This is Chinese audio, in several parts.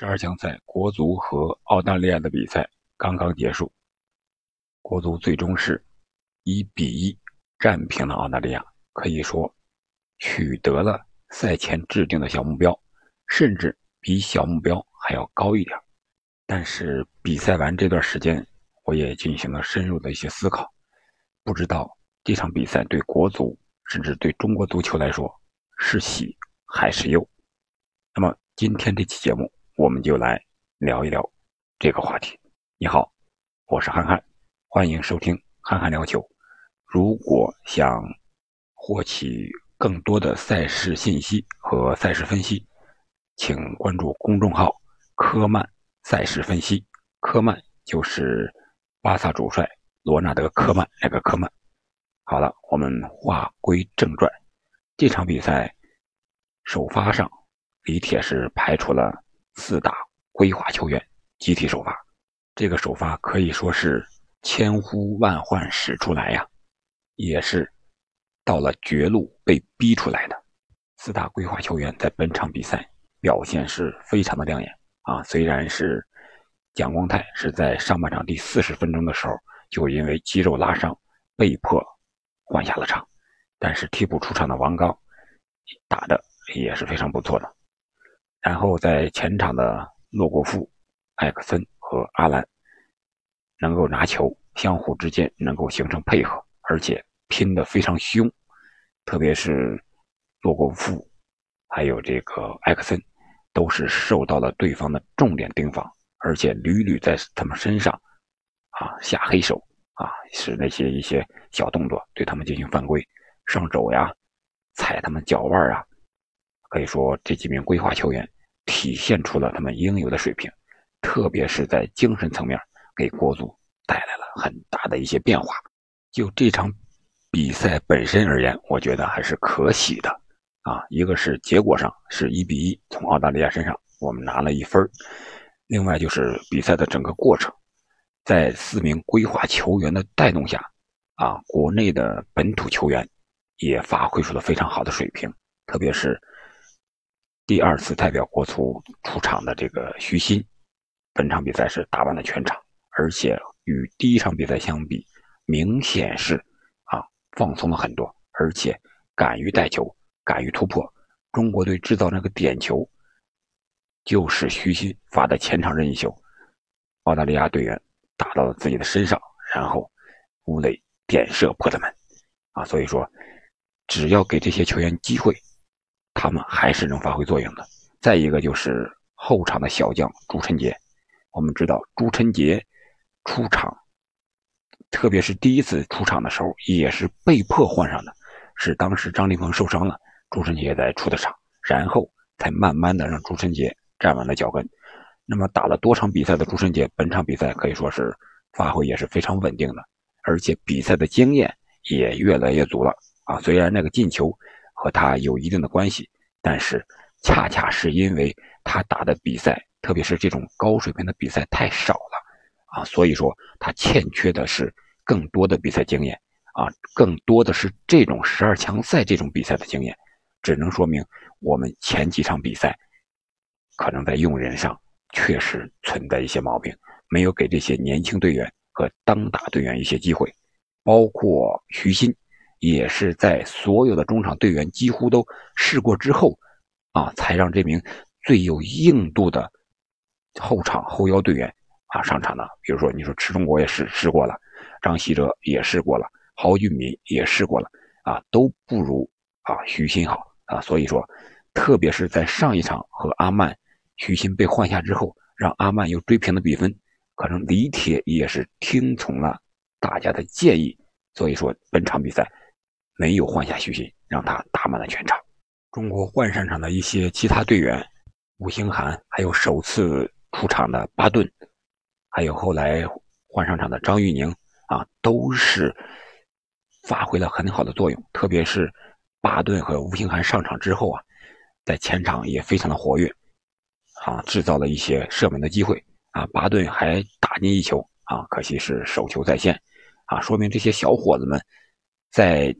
十二强赛，国足和澳大利亚的比赛刚刚结束，国足最终是一比一战平了澳大利亚，可以说取得了赛前制定的小目标，甚至比小目标还要高一点。但是比赛完这段时间，我也进行了深入的一些思考，不知道这场比赛对国足，甚至对中国足球来说是喜还是忧。那么今天这期节目。我们就来聊一聊这个话题。你好，我是憨憨，欢迎收听憨憨聊球。如果想获取更多的赛事信息和赛事分析，请关注公众号“科曼赛事分析”。科曼就是巴萨主帅罗纳德·科曼那个科曼。好了，我们话归正传。这场比赛首发上，李铁是排除了。四大规划球员集体首发，这个首发可以说是千呼万唤始出来呀，也是到了绝路被逼出来的。四大规划球员在本场比赛表现是非常的亮眼啊！虽然是蒋光太是在上半场第四十分钟的时候就因为肌肉拉伤被迫换下了场，但是替补出场的王刚打的也是非常不错的。然后在前场的洛国富、艾克森和阿兰能够拿球，相互之间能够形成配合，而且拼得非常凶。特别是洛国富还有这个艾克森，都是受到了对方的重点盯防，而且屡屡在他们身上啊下黑手啊，使那些一些小动作对他们进行犯规，上肘呀、踩他们脚腕啊。可以说，这几名规划球员体现出了他们应有的水平，特别是在精神层面，给国足带来了很大的一些变化。就这场比赛本身而言，我觉得还是可喜的啊。一个是结果上是一比一从澳大利亚身上我们拿了一分另外就是比赛的整个过程，在四名规划球员的带动下，啊，国内的本土球员也发挥出了非常好的水平，特别是。第二次代表国足出场的这个徐新，本场比赛是打完了全场，而且与第一场比赛相比，明显是啊放松了很多，而且敢于带球，敢于突破。中国队制造那个点球，就是徐新发的前场任意球，澳大利亚队员打到了自己的身上，然后吴磊点射破的门，啊，所以说只要给这些球员机会。他们还是能发挥作用的。再一个就是后场的小将朱晨杰，我们知道朱晨杰出场，特别是第一次出场的时候也是被迫换上的，是当时张琳芃受伤了，朱晨杰才出的场，然后才慢慢的让朱晨杰站稳了脚跟。那么打了多场比赛的朱晨杰，本场比赛可以说是发挥也是非常稳定的，而且比赛的经验也越来越足了啊。虽然那个进球。和他有一定的关系，但是恰恰是因为他打的比赛，特别是这种高水平的比赛太少了啊，所以说他欠缺的是更多的比赛经验啊，更多的是这种十二强赛这种比赛的经验，只能说明我们前几场比赛可能在用人上确实存在一些毛病，没有给这些年轻队员和当打队员一些机会，包括徐新。也是在所有的中场队员几乎都试过之后，啊，才让这名最有硬度的后场后腰队员啊上场的。比如说，你说池忠国也试试过了，张稀哲也试过了，郝俊敏也试过了，啊，都不如啊徐新好啊。所以说，特别是在上一场和阿曼、徐新被换下之后，让阿曼又追平了比分，可能李铁也是听从了大家的建议，所以说本场比赛。没有换下徐新，让他打满了全场。中国换上场的一些其他队员，吴兴涵，还有首次出场的巴顿，还有后来换上场的张玉宁啊，都是发挥了很好的作用。特别是巴顿和吴兴涵上场之后啊，在前场也非常的活跃，啊，制造了一些射门的机会啊。巴顿还打进一球啊，可惜是手球在线啊，说明这些小伙子们在。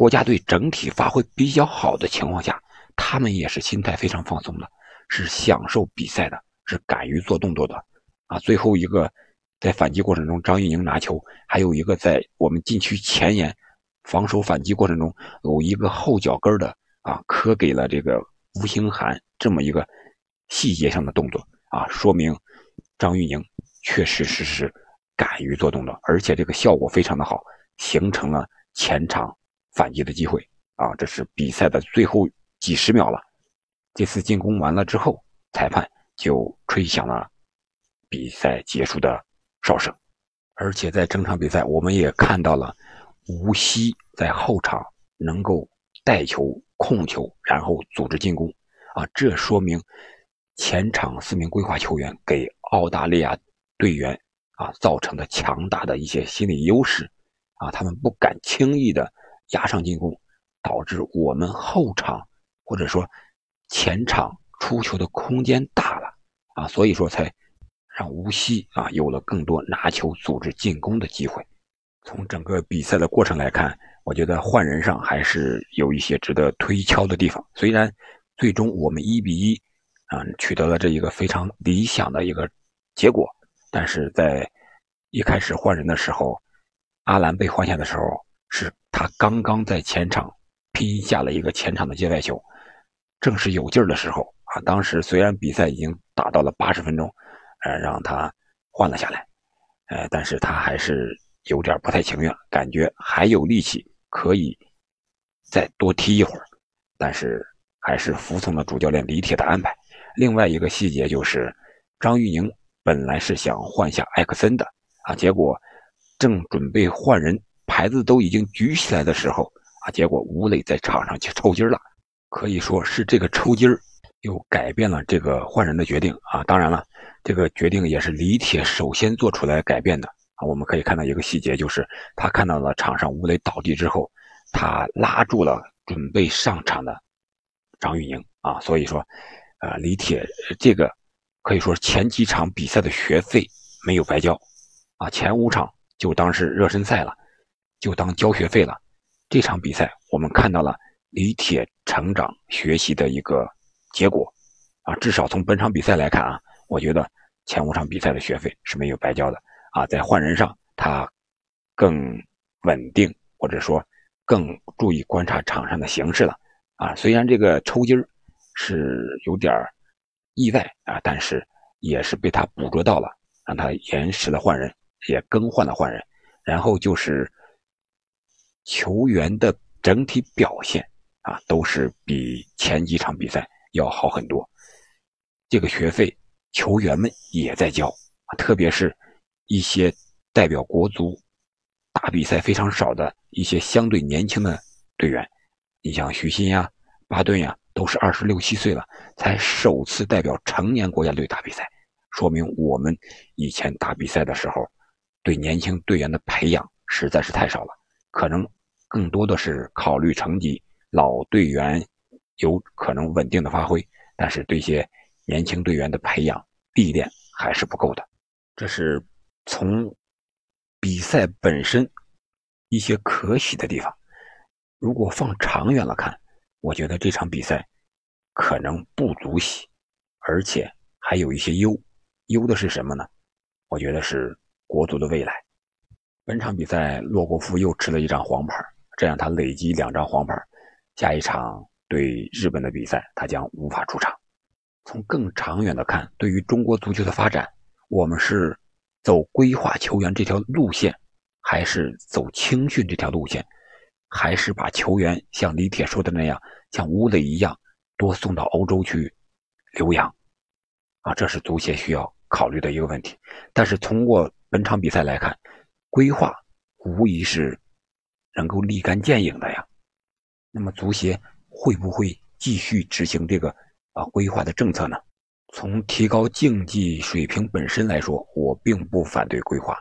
国家队整体发挥比较好的情况下，他们也是心态非常放松的，是享受比赛的，是敢于做动作的。啊，最后一个在反击过程中，张玉宁拿球，还有一个在我们禁区前沿防守反击过程中，有一个后脚跟的啊，磕给了这个吴兴涵这么一个细节上的动作啊，说明张玉宁确实是是敢于做动作，而且这个效果非常的好，形成了前场反击的机会啊。这是比赛的最后几十秒了，这次进攻完了之后，裁判就吹响了。比赛结束的哨声，而且在整场比赛，我们也看到了无锡在后场能够带球、控球，然后组织进攻。啊，这说明前场四名规划球员给澳大利亚队员啊造成的强大的一些心理优势。啊，他们不敢轻易的压上进攻，导致我们后场或者说前场出球的空间大了。啊，所以说才。让无锡啊有了更多拿球组织进攻的机会。从整个比赛的过程来看，我觉得换人上还是有一些值得推敲的地方。虽然最终我们一比一啊取得了这一个非常理想的一个结果，但是在一开始换人的时候，阿兰被换下的时候，是他刚刚在前场拼下了一个前场的界外球，正是有劲儿的时候啊。当时虽然比赛已经打到了八十分钟。呃，让他换了下来，呃，但是他还是有点不太情愿，感觉还有力气可以再多踢一会儿，但是还是服从了主教练李铁的安排。另外一个细节就是，张玉宁本来是想换下艾克森的啊，结果正准备换人，牌子都已经举起来的时候啊，结果吴磊在场上去抽筋了，可以说是这个抽筋儿又改变了这个换人的决定啊。当然了。这个决定也是李铁首先做出来改变的啊！我们可以看到一个细节，就是他看到了场上吴磊倒地之后，他拉住了准备上场的张玉宁啊！所以说，呃，李铁这个可以说前几场比赛的学费没有白交啊，前五场就当是热身赛了，就当交学费了。这场比赛我们看到了李铁成长学习的一个结果啊！至少从本场比赛来看啊。我觉得前五场比赛的学费是没有白交的啊，在换人上他更稳定，或者说更注意观察场上的形势了啊。虽然这个抽筋儿是有点意外啊，但是也是被他捕捉到了，让他延时了换人，也更换了换人。然后就是球员的整体表现啊，都是比前几场比赛要好很多。这个学费。球员们也在交，特别是一些代表国足打比赛非常少的一些相对年轻的队员，你像徐新呀、巴顿呀，都是二十六七岁了，才首次代表成年国家队打比赛，说明我们以前打比赛的时候，对年轻队员的培养实在是太少了，可能更多的是考虑成绩，老队员有可能稳定的发挥，但是对一些。年轻队员的培养历练还是不够的，这是从比赛本身一些可喜的地方。如果放长远了看，我觉得这场比赛可能不足喜，而且还有一些忧。忧的是什么呢？我觉得是国足的未来。本场比赛，洛国富又吃了一张黄牌，这样他累积两张黄牌，下一场对日本的比赛他将无法出场。从更长远的看，对于中国足球的发展，我们是走规划球员这条路线，还是走青训这条路线，还是把球员像李铁说的那样，像吴磊一样，多送到欧洲去留洋？啊，这是足协需要考虑的一个问题。但是通过本场比赛来看，规划无疑是能够立竿见影的呀。那么足协会不会继续执行这个？啊，规划的政策呢？从提高竞技水平本身来说，我并不反对规划。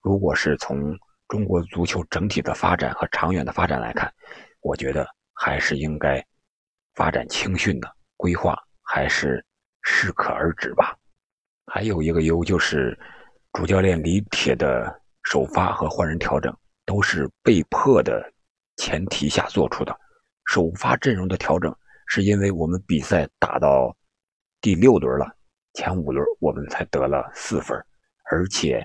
如果是从中国足球整体的发展和长远的发展来看，我觉得还是应该发展青训的规划，还是适可而止吧。还有一个优就是，主教练李铁的首发和换人调整都是被迫的前提下做出的，首发阵容的调整。是因为我们比赛打到第六轮了，前五轮我们才得了四分，而且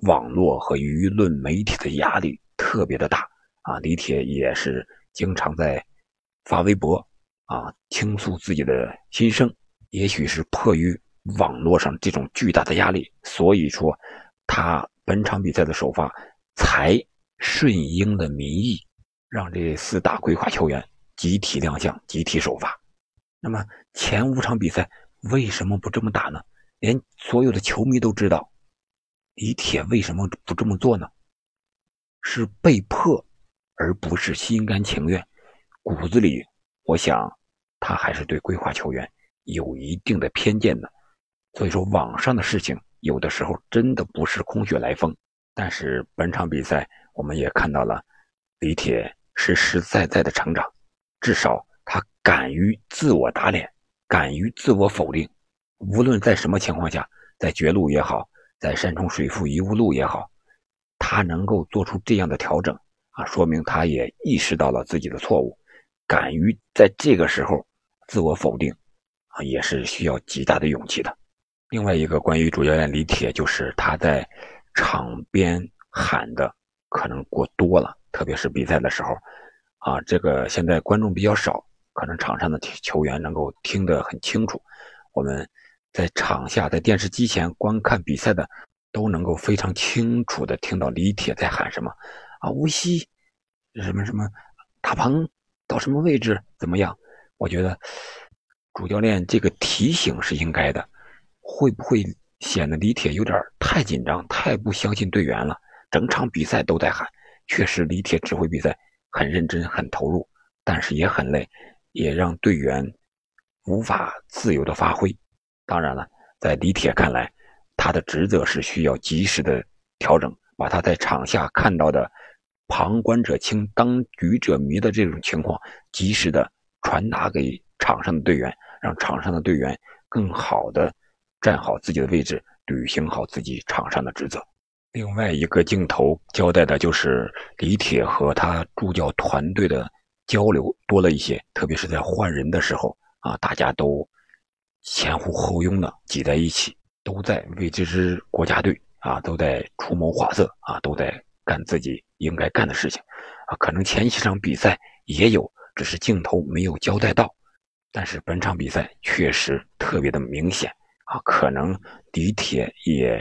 网络和舆论媒体的压力特别的大啊！李铁也是经常在发微博啊，倾诉自己的心声。也许是迫于网络上这种巨大的压力，所以说他本场比赛的首发才顺应了民意，让这四大规划球员集体亮相、集体首发。那么前五场比赛为什么不这么打呢？连所有的球迷都知道，李铁为什么不这么做呢？是被迫，而不是心甘情愿。骨子里，我想他还是对规划球员。有一定的偏见的，所以说网上的事情有的时候真的不是空穴来风。但是本场比赛我们也看到了李铁实实在在的成长，至少他敢于自我打脸，敢于自我否定。无论在什么情况下，在绝路也好，在山重水复疑无路也好，他能够做出这样的调整啊，说明他也意识到了自己的错误，敢于在这个时候自我否定。啊，也是需要极大的勇气的。另外一个关于主教练李铁，就是他在场边喊的可能过多了，特别是比赛的时候，啊，这个现在观众比较少，可能场上的球员能够听得很清楚。我们在场下在电视机前观看比赛的，都能够非常清楚的听到李铁在喊什么，啊，无锡什么什么大鹏到什么位置怎么样？我觉得。主教练这个提醒是应该的，会不会显得李铁有点太紧张、太不相信队员了？整场比赛都在喊，确实李铁指挥比赛很认真、很投入，但是也很累，也让队员无法自由的发挥。当然了，在李铁看来，他的职责是需要及时的调整，把他在场下看到的旁观者清、当局者迷的这种情况及时的传达给。场上的队员，让场上的队员更好的站好自己的位置，履行好自己场上的职责。另外一个镜头交代的就是李铁和他助教团队的交流多了一些，特别是在换人的时候啊，大家都前呼后拥的挤在一起，都在为这支国家队啊，都在出谋划策啊，都在干自己应该干的事情啊。可能前几场比赛也有，只是镜头没有交代到。但是本场比赛确实特别的明显啊，可能李铁也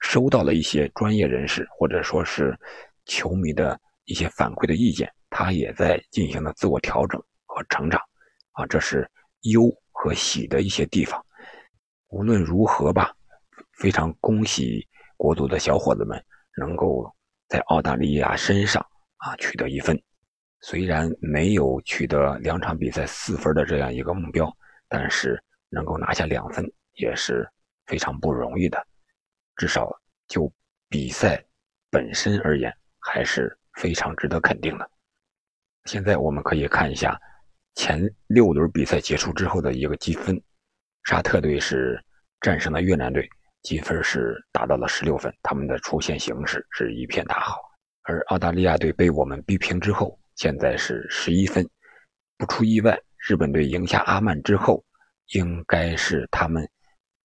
收到了一些专业人士或者说是球迷的一些反馈的意见，他也在进行了自我调整和成长啊，这是忧和喜的一些地方。无论如何吧，非常恭喜国足的小伙子们能够在澳大利亚身上啊取得一分。虽然没有取得两场比赛四分的这样一个目标，但是能够拿下两分也是非常不容易的。至少就比赛本身而言，还是非常值得肯定的。现在我们可以看一下前六轮比赛结束之后的一个积分：沙特队是战胜了越南队，积分是达到了十六分，他们的出线形势是一片大好。而澳大利亚队被我们逼平之后。现在是十一分，不出意外，日本队赢下阿曼之后，应该是他们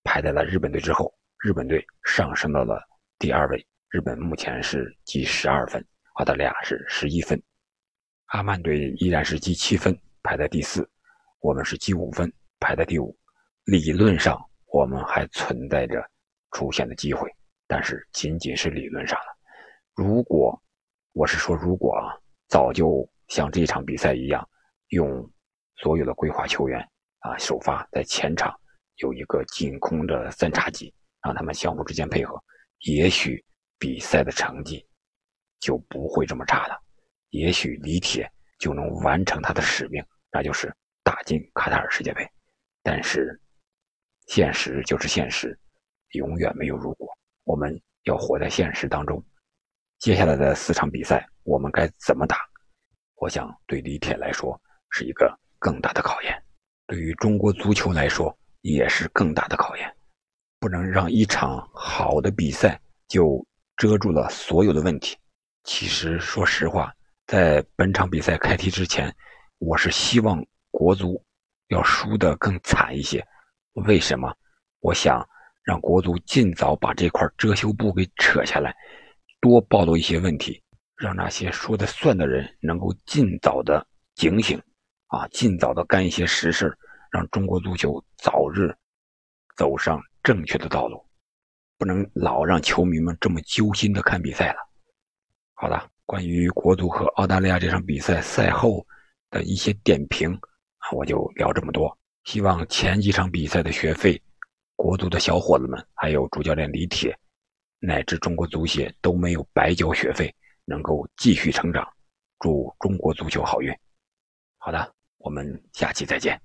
排在了日本队之后，日本队上升到了第二位。日本目前是积十二分，澳大利亚是十一分，阿曼队依然是积七分，排在第四，我们是积五分，排在第五。理论上，我们还存在着出现的机会，但是仅仅是理论上了。如果我是说，如果啊。早就像这场比赛一样，用所有的规划球员啊首发在前场有一个进攻的三叉戟，让他们相互之间配合，也许比赛的成绩就不会这么差了。也许李铁就能完成他的使命，那就是打进卡塔尔世界杯。但是现实就是现实，永远没有如果。我们要活在现实当中。接下来的四场比赛，我们该怎么打？我想对李铁来说是一个更大的考验，对于中国足球来说也是更大的考验。不能让一场好的比赛就遮住了所有的问题。其实，说实话，在本场比赛开踢之前，我是希望国足要输得更惨一些，为什么？我想让国足尽早把这块遮羞布给扯下来，多暴露一些问题，让那些说的算的人能够尽早的警醒，啊，尽早的干一些实事，让中国足球早日走上正确的道路，不能老让球迷们这么揪心的看比赛了。好的，关于国足和澳大利亚这场比赛赛后的一些点评啊，我就聊这么多。希望前几场比赛的学费，国足的小伙子们，还有主教练李铁，乃至中国足协都没有白交学费，能够继续成长。祝中国足球好运！好的，我们下期再见。